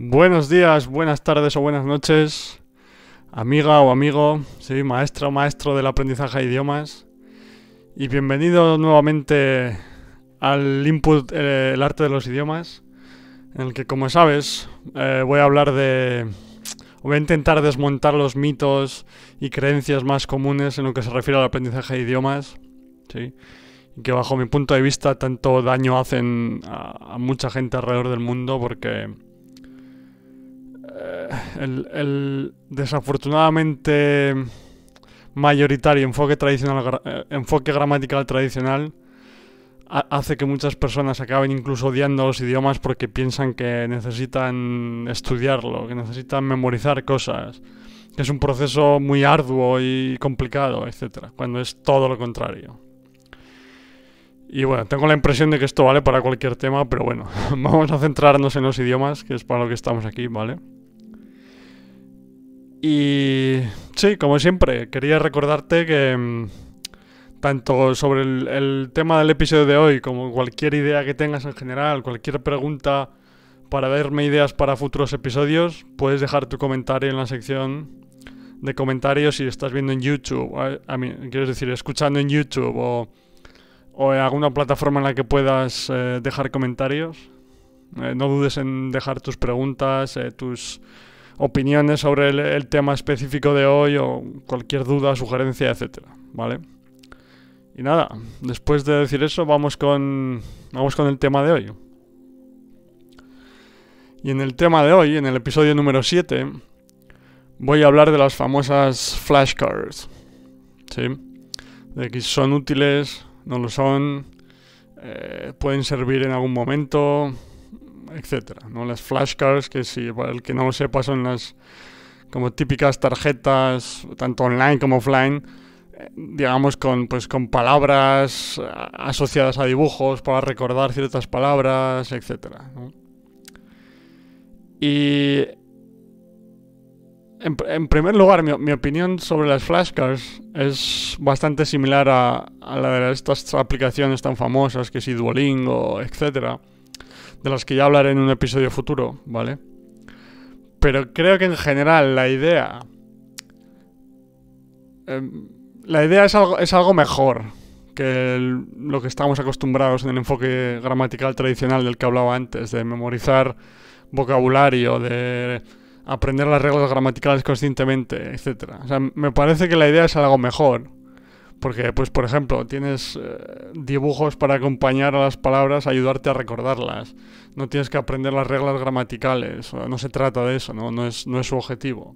Buenos días, buenas tardes o buenas noches, amiga o amigo, sí, maestra o maestro del aprendizaje de idiomas. Y bienvenido nuevamente al Input eh, El Arte de los Idiomas, en el que, como sabes, eh, voy a hablar de... Voy a intentar desmontar los mitos y creencias más comunes en lo que se refiere al aprendizaje de idiomas, ¿sí? Y que bajo mi punto de vista tanto daño hacen a, a mucha gente alrededor del mundo porque eh, el, desafortunadamente mayoritario enfoque tradicional eh, enfoque gramatical tradicional ha- hace que muchas personas acaben incluso odiando los idiomas porque piensan que necesitan estudiarlo, que necesitan memorizar cosas, que es un proceso muy arduo y complicado, etcétera, cuando es todo lo contrario. Y bueno, tengo la impresión de que esto vale para cualquier tema, pero bueno, vamos a centrarnos en los idiomas, que es para lo que estamos aquí, ¿vale? Y sí, como siempre, quería recordarte que mm, tanto sobre el, tema del episodio de hoy como cualquier idea que tengas en general, cualquier pregunta para darme ideas para futuros episodios, puedes dejar tu comentario en la sección de comentarios si estás viendo en YouTube, a mí, quiero decir, escuchando en YouTube o, o en alguna plataforma en la que puedas eh, dejar comentarios. Eh, no dudes en dejar tus preguntas, eh, tus opiniones sobre el, tema específico de hoy o cualquier duda, sugerencia, etcétera, ¿vale? Y nada, después de decir eso, vamos con vamos con el tema de hoy. Y en el tema de hoy, en el episodio número 7, voy a hablar de las famosas flashcards. ¿Sí? De que son útiles, no lo son, eh, pueden servir en algún momento, etcétera, ¿no? Las flashcards, que si para el que no lo sepa son las como típicas tarjetas, tanto online como offline, eh, digamos con pues con palabras a- asociadas a dibujos para recordar ciertas palabras, etcétera. Y en, primer lugar, mi, opinión sobre las flashcards es bastante similar a, a la de estas aplicaciones tan famosas que si Duolingo, etcétera de las que ya hablaré en un episodio futuro, ¿vale? Pero creo que en general la idea... em, la idea es algo, es algo mejor que lo que estamos acostumbrados en el enfoque gramatical tradicional del que hablaba antes, de memorizar vocabulario, de aprender las reglas gramaticales conscientemente, etc. O sea, me parece que la idea es algo mejor. Porque, pues, por ejemplo, tienes eh, dibujos para acompañar a las palabras, ayudarte a recordarlas. No tienes que aprender las reglas gramaticales. No se trata de eso, ¿no? No es, no es su objetivo.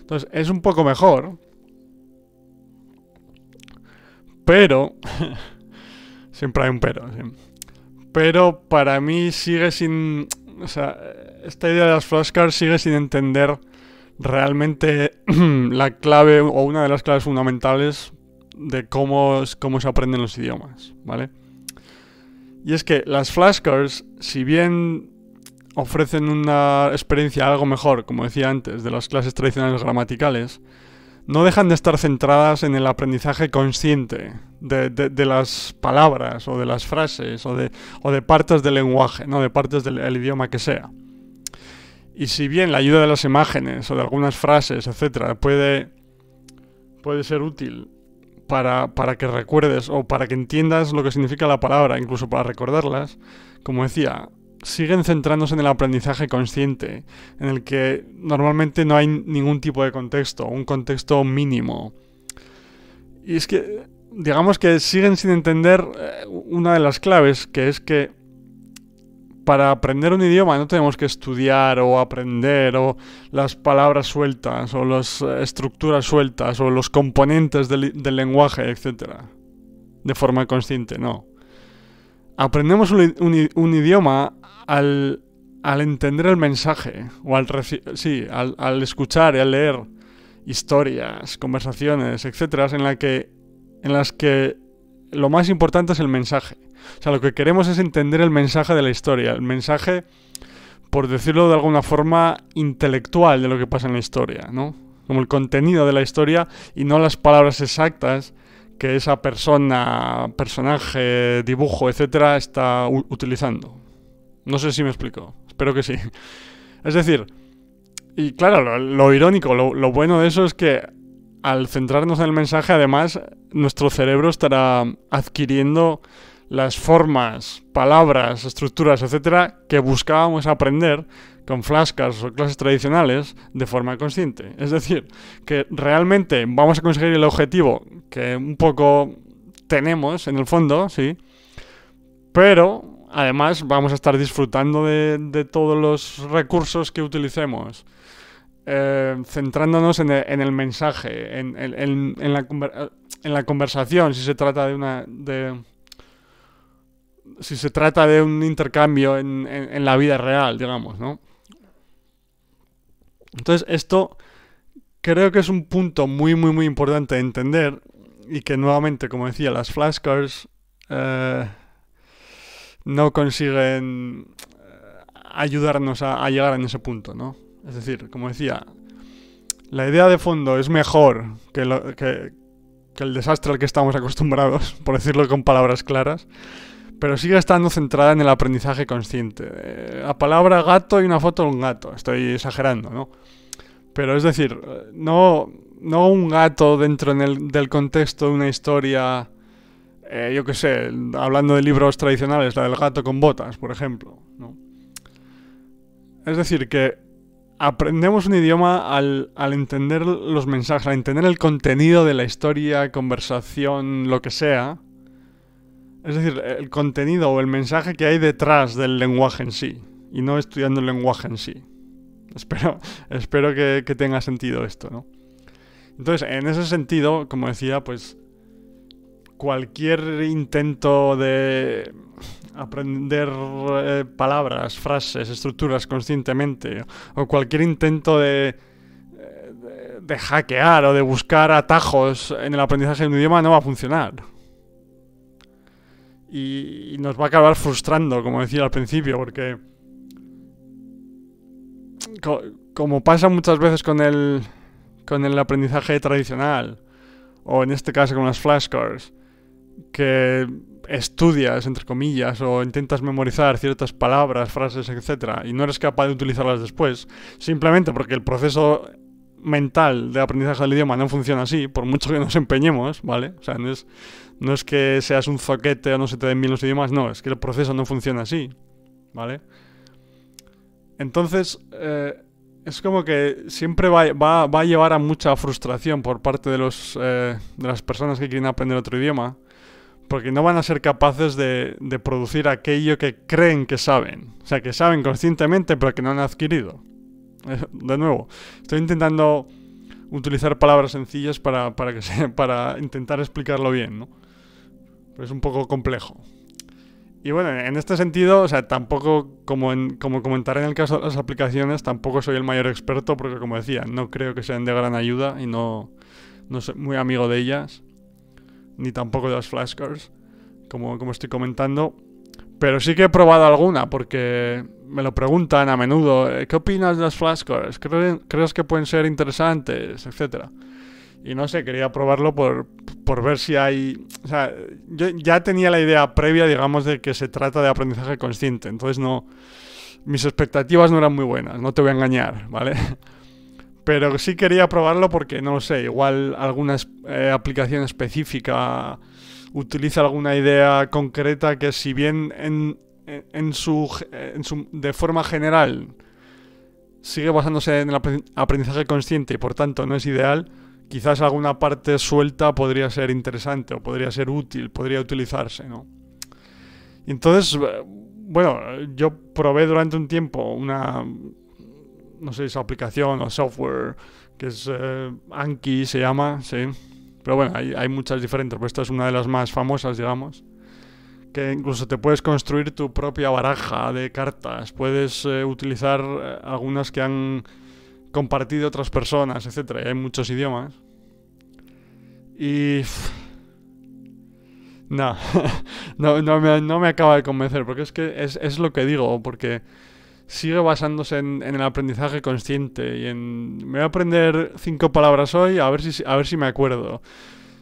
Entonces, es un poco mejor. Pero... siempre hay un pero, sí. Pero para mí sigue sin... O sea, esta idea de las flashcards sigue sin entender realmente la clave o una de las claves fundamentales de cómo, cómo se aprenden los idiomas, ¿vale? Y es que las flashcards, si bien ofrecen una experiencia algo mejor, como decía antes, de las clases tradicionales gramaticales, no dejan de estar centradas en el aprendizaje consciente de, las palabras o de las frases o de, o de partes del lenguaje, no de partes del el idioma que sea. Y si bien la ayuda de las imágenes o de algunas frases, etcétera, puede, puede ser útil para, para que recuerdes o para que entiendas lo que significa la palabra, incluso para recordarlas, como decía, siguen centrándose en el aprendizaje consciente, en el que normalmente no hay ningún tipo de contexto, un contexto mínimo. Y es que, digamos que siguen sin entender eh, una de las claves, que es que para aprender un idioma no tenemos que estudiar o aprender o las palabras sueltas o las eh, estructuras sueltas o los componentes del, lenguaje, etc. De forma consciente, no. Aprendemos un, idioma al, al entender el mensaje o al, sí, al escuchar y al leer historias, conversaciones, etc. En, la que, en las que lo más importante es el mensaje. O sea, lo que queremos es entender el mensaje de la historia, el mensaje, por decirlo de alguna forma, intelectual de lo que pasa en la historia, ¿no? Como el contenido de la historia y no las palabras exactas que esa persona, personaje, dibujo, etcétera, está utilizando. No sé si me explico. Espero que sí. Es decir, y claro, lo, irónico, lo, bueno de eso es que al centrarnos en el mensaje, además, nuestro cerebro estará adquiriendo las formas, palabras, estructuras, etcétera, que buscábamos aprender con flashcards o clases tradicionales de forma consciente. Es decir, que realmente vamos a conseguir el objetivo que un poco tenemos en el fondo, sí, pero además vamos a estar disfrutando de, todos los recursos que utilicemos. Eh, centrándonos en el, mensaje, en, la, en la conversación, si se trata de una... De, si se trata de un intercambio en, en, la vida real, digamos, ¿no? Entonces, esto creo que es un punto muy, muy, muy importante de entender y que nuevamente, como decía, las flashcards eh, no consiguen eh, ayudarnos a, llegar en ese punto, ¿no? Es decir, como decía, la idea de fondo es mejor que, lo, que, que el desastre al que estamos acostumbrados, por decirlo con palabras claras pero sigue estando centrada en el aprendizaje consciente. Eh, la palabra gato y una foto de un gato, estoy exagerando, ¿no? Pero es decir, no, no un gato dentro del contexto de una historia, eh, yo qué sé, hablando de libros tradicionales, la del gato con botas, por ejemplo. Es decir, que aprendemos un idioma al, al, entender los mensajes, al entender el contenido de la historia, conversación, lo que sea, es decir, el contenido o el mensaje que hay detrás del lenguaje en sí, y no estudiando el lenguaje en sí. Espero, espero que, tenga sentido esto, ¿no? Entonces, en ese sentido, como decía, pues cualquier intento de aprender eh, palabras, frases, estructuras conscientemente, o cualquier intento de, de, de, hackear o de buscar atajos en el aprendizaje de un idioma no va a funcionar y, nos va a acabar frustrando, como decía al principio, porque como pasa muchas veces con el, con el aprendizaje tradicional, o en este caso con las flashcards, que estudias, entre comillas, o intentas memorizar ciertas palabras, frases, etc., y no eres capaz de utilizarlas después, simplemente porque el proceso mental de aprendizaje del idioma no funciona así, por mucho que nos empeñemos, ¿vale? O sea, no es, no es que seas un zoquete o no se te den bien los idiomas, no, es que el proceso no funciona así, ¿vale? Entonces, eh, es como que siempre va, va, a llevar a mucha frustración por parte de, los, eh, de las personas que quieren aprender otro idioma, porque no van a ser capaces de producir aquello que creen que saben, o sea, que saben conscientemente pero que no han adquirido. De nuevo, estoy intentando utilizar palabras sencillas para, para, que para intentar explicarlo bien, ¿no? es un poco complejo. Y bueno, en este sentido, o sea, tampoco, como, en, como comentaré en el caso de las aplicaciones, tampoco soy el mayor experto porque, como decía, no creo que sean de gran ayuda y no, no soy muy amigo de ellas, ni tampoco de las flashcards, como, como estoy comentando. Pero sí que he probado alguna porque me lo preguntan a menudo, ¿qué opinas de las flashcards? ¿Crees que pueden ser interesantes? Etcétera. Y no sé, quería probarlo por, por ver si hay... O sea, yo ya tenía la idea previa, digamos, de que se trata de aprendizaje consciente. Entonces no... Mis expectativas no eran muy buenas, no te voy a engañar, ¿vale? Pero sí quería probarlo porque, no lo sé, igual alguna eh, aplicación específica utiliza alguna idea concreta que si bien en, en, su, en su, de forma general sigue basándose en el aprendizaje consciente y por tanto no es ideal, quizás alguna parte suelta podría ser interesante o podría ser útil, podría utilizarse, ¿no? Y entonces, eh, bueno, yo probé durante un tiempo una, no sé si aplicación o software, que es eh, Anki se llama, sí. Pero bueno, hay, hay muchas diferentes, pero esta es una de las más famosas, digamos que incluso te puedes construir tu propia baraja de cartas, puedes eh, utilizar algunas que han compartido otras personas, etcétera. hay muchos idiomas. Y... No, no, no, me, no, me, acaba de convencer, porque es que es, es lo que digo, porque sigue basándose en, el aprendizaje consciente y en... Me voy a aprender cinco palabras hoy, a ver si, a ver si me acuerdo.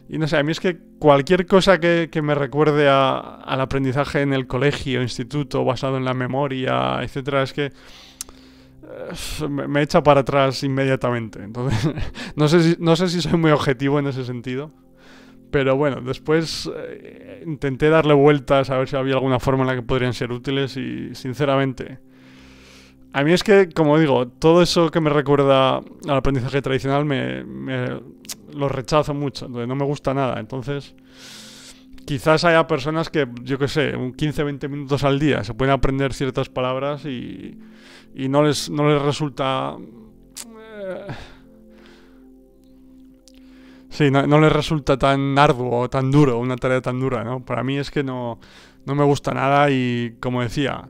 Y no sé, a mí es que cualquier cosa que, que me recuerde a, al aprendizaje en el colegio, instituto, basado en la memoria, etcétera, es que eh, me, echa para atrás inmediatamente. Entonces, no sé, si, no sé si soy muy objetivo en ese sentido. Pero bueno, después eh, intenté darle vueltas a ver si había alguna forma en la que podrían ser útiles y sinceramente... A mí es que, como digo, todo eso que me recuerda al aprendizaje tradicional me, lo rechazo mucho, no me gusta nada. Entonces, quizás haya personas que, yo qué sé, un 15-20 minutos al día se pueden aprender ciertas palabras y, y no, les, no les resulta... Eh, sí, no, no, les resulta tan arduo o tan duro, una tarea tan dura, ¿no? Para mí es que no, no me gusta nada y, como decía,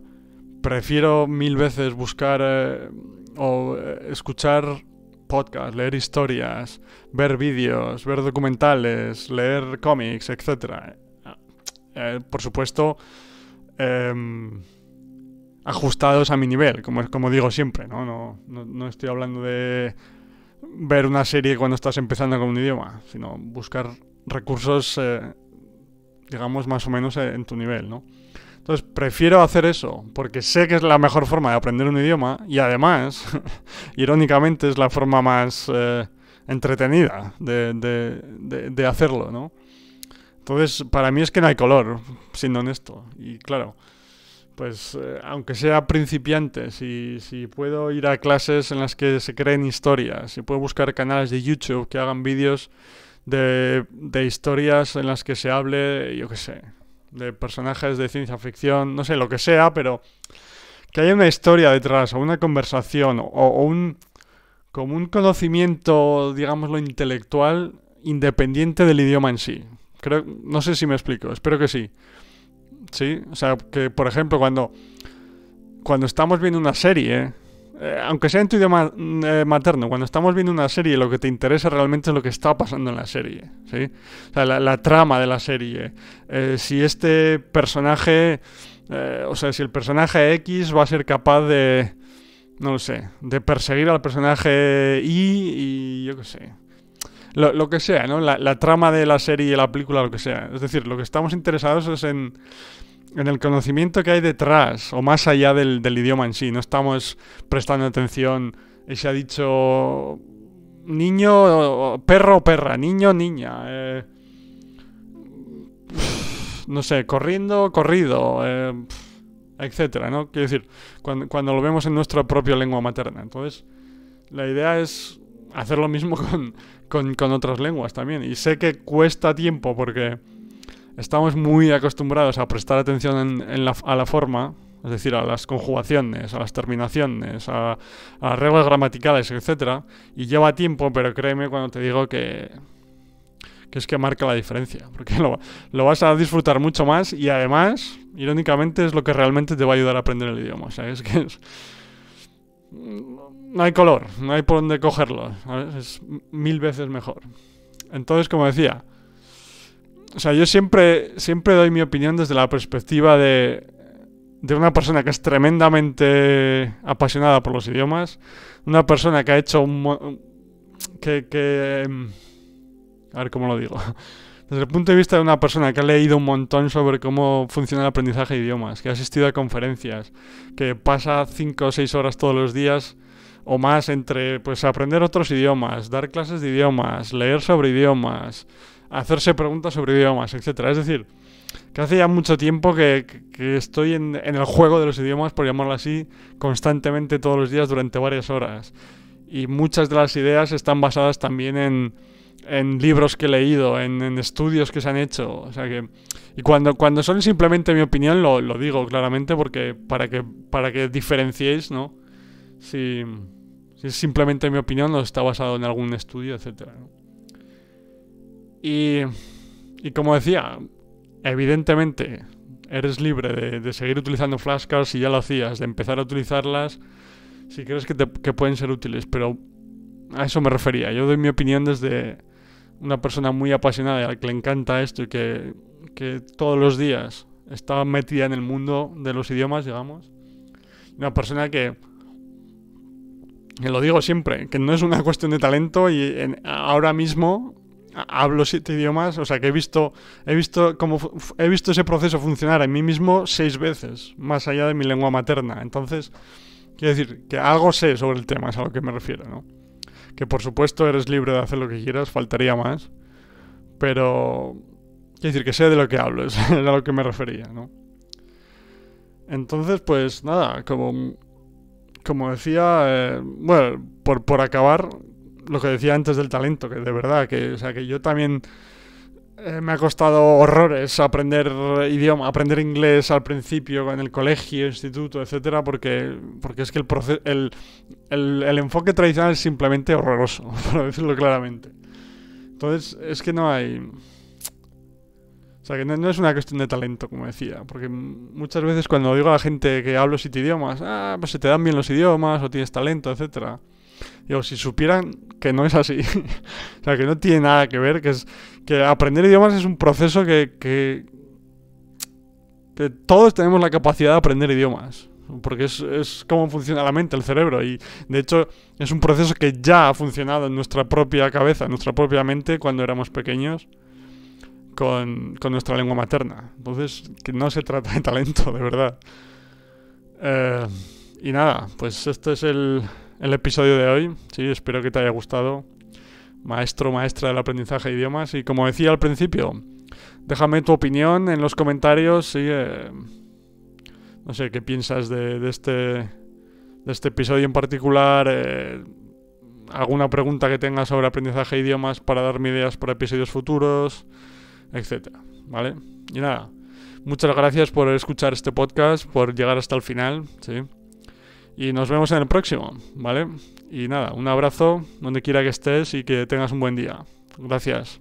prefiero mil veces buscar eh, o eh, escuchar podcasts, leer historias, ver vídeos, ver documentales, leer cómics, etc. Eh, por supuesto, em, ajustados a mi nivel, como, como digo siempre, ¿no? No, ¿no? estoy hablando de ver una serie cuando estás empezando con un idioma, sino buscar recursos, digamos, más o menos en tu nivel, ¿no? Entonces, prefiero hacer eso, porque sé que es la mejor forma de aprender un idioma y además, irónicamente, es la forma más eh, entretenida de, de, de hacerlo, ¿no? Entonces, para mí es que no hay color, siendo honesto. Y claro, pues eh, aunque sea principiante, si, si puedo ir a clases en las que se creen historias, si puedo buscar canales de YouTube que hagan vídeos de, de historias en las que se hable, yo qué sé, de personajes de ciencia ficción, no sé, lo que sea, pero que haya una historia detrás, o una conversación, o, un como un conocimiento, digámoslo, intelectual independiente del idioma en sí no sé si me explico, espero que sí. Sí, o sea, que por ejemplo cuando, cuando estamos viendo una serie, eh, aunque sea en tu idioma eh, materno, cuando estamos viendo una serie lo que te interesa realmente es lo que está pasando en la serie, ¿sí? O sea, la, trama de la serie. Eh, si este personaje, o sea, si el personaje X va a ser capaz de, no lo sé, de perseguir al personaje Y y yo qué sé lo, que sea, ¿no? La, trama de la serie, la película, lo que sea. Es decir, lo que estamos interesados es en, en el conocimiento que hay detrás o más allá del, idioma en sí. No estamos prestando atención y se ha dicho niño, perro o perra, niño, niña. Eh, no sé, corriendo, corrido, eh, etcétera, ¿no? Quiero decir, cuando, lo vemos en nuestra propia lengua materna. Entonces, la idea es hacer lo mismo con, con otras lenguas también. Y sé que cuesta tiempo porque estamos muy acostumbrados a prestar atención en, la, a la forma, es decir, a las conjugaciones, a las terminaciones, a, a reglas gramaticales, etc. Y lleva tiempo, pero créeme cuando te digo que, que es que marca la diferencia, porque lo, vas a disfrutar mucho más y además, irónicamente, es lo que realmente te va a ayudar a aprender el idioma. O sea, es que es, no hay color, no hay por dónde cogerlo. Es mil veces mejor. Entonces, como decía, o sea, yo siempre, siempre doy mi opinión desde la perspectiva de, de una persona que es tremendamente apasionada por los idiomas, una persona que ha hecho un... que... que em, a ver cómo lo digo. Desde el punto de vista de una persona que ha leído un montón sobre cómo funciona el aprendizaje de idiomas, que ha asistido a conferencias, que pasa 5 o 6 horas todos los días o más entre pues aprender otros idiomas, dar clases de idiomas, leer sobre idiomas, hacerse preguntas sobre idiomas, etcétera. Es decir, que hace ya mucho tiempo que, estoy en, el juego de los idiomas, por llamarlo así, constantemente todos los días durante varias horas. Y muchas de las ideas están basadas también en, libros que he leído, en, estudios que se han hecho. O sea que. Y cuando, son simplemente mi opinión, lo, digo claramente, porque para que, para que diferenciéis, ¿no? Si. Es simplemente mi opinión, no está basado en algún estudio, etc. Y, como decía, evidentemente eres libre de, seguir utilizando flashcards si ya lo hacías, de empezar a utilizarlas si crees que, que pueden ser útiles, pero a eso me refería. Yo doy mi opinión desde una persona muy apasionada y a la que le encanta esto y que, que todos los días está metida en el mundo de los idiomas, digamos. Una persona que que lo digo siempre, que no es una cuestión de talento y ahora mismo hablo siete idiomas, o sea que he visto, he visto como he visto ese proceso funcionar en mí mismo seis veces, más allá de mi lengua materna. Entonces, Quiero decir, que algo sé sobre el tema, es a lo que me refiero, ¿no? Que por supuesto eres libre de hacer lo que quieras, faltaría más. Pero... Quiero decir, que sé de lo que hablo, es a lo que me refería, ¿no? Entonces, pues nada, como, como decía, eh, bueno, por, por acabar, lo que decía antes del talento, que de verdad, que, o sea, que yo también eh, me ha costado horrores aprender idioma, aprender inglés al principio en el colegio, instituto, etcétera, porque, porque es que el, el, el, el, enfoque tradicional es simplemente horroroso, por decirlo claramente. Entonces, es que no hay. O sea, que no, no, es una cuestión de talento, como decía, porque muchas veces cuando digo a la gente que hablo siete idiomas, ah, pues se te dan bien los idiomas, o tienes talento, etcétera. Digo, si supieran que no es así, o sea, que no tiene nada que ver, que es que aprender idiomas es un proceso que, que, todos tenemos la capacidad de aprender idiomas. Porque es, es cómo funciona la mente, el cerebro. Y de hecho es un proceso que ya ha funcionado en nuestra propia cabeza, en nuestra propia mente cuando éramos pequeños con, con nuestra lengua materna. Entonces, que no se trata de talento, de verdad. Eh, y nada, pues este es el, el episodio de hoy. Sí, espero que te haya gustado. Maestro, maestra del aprendizaje de idiomas. Y como decía al principio, déjame tu opinión en los comentarios. Sí, eh, no sé qué piensas de, de, este, de este episodio en particular. Eh, alguna pregunta que tengas sobre aprendizaje de idiomas para darme ideas para episodios futuros, etcétera. ¿Vale? Y nada. Muchas gracias por escuchar este podcast, por llegar hasta el final. ¿sí? Y nos vemos en el próximo, ¿vale? Y nada, un abrazo donde quiera que estés y que tengas un buen día. Gracias.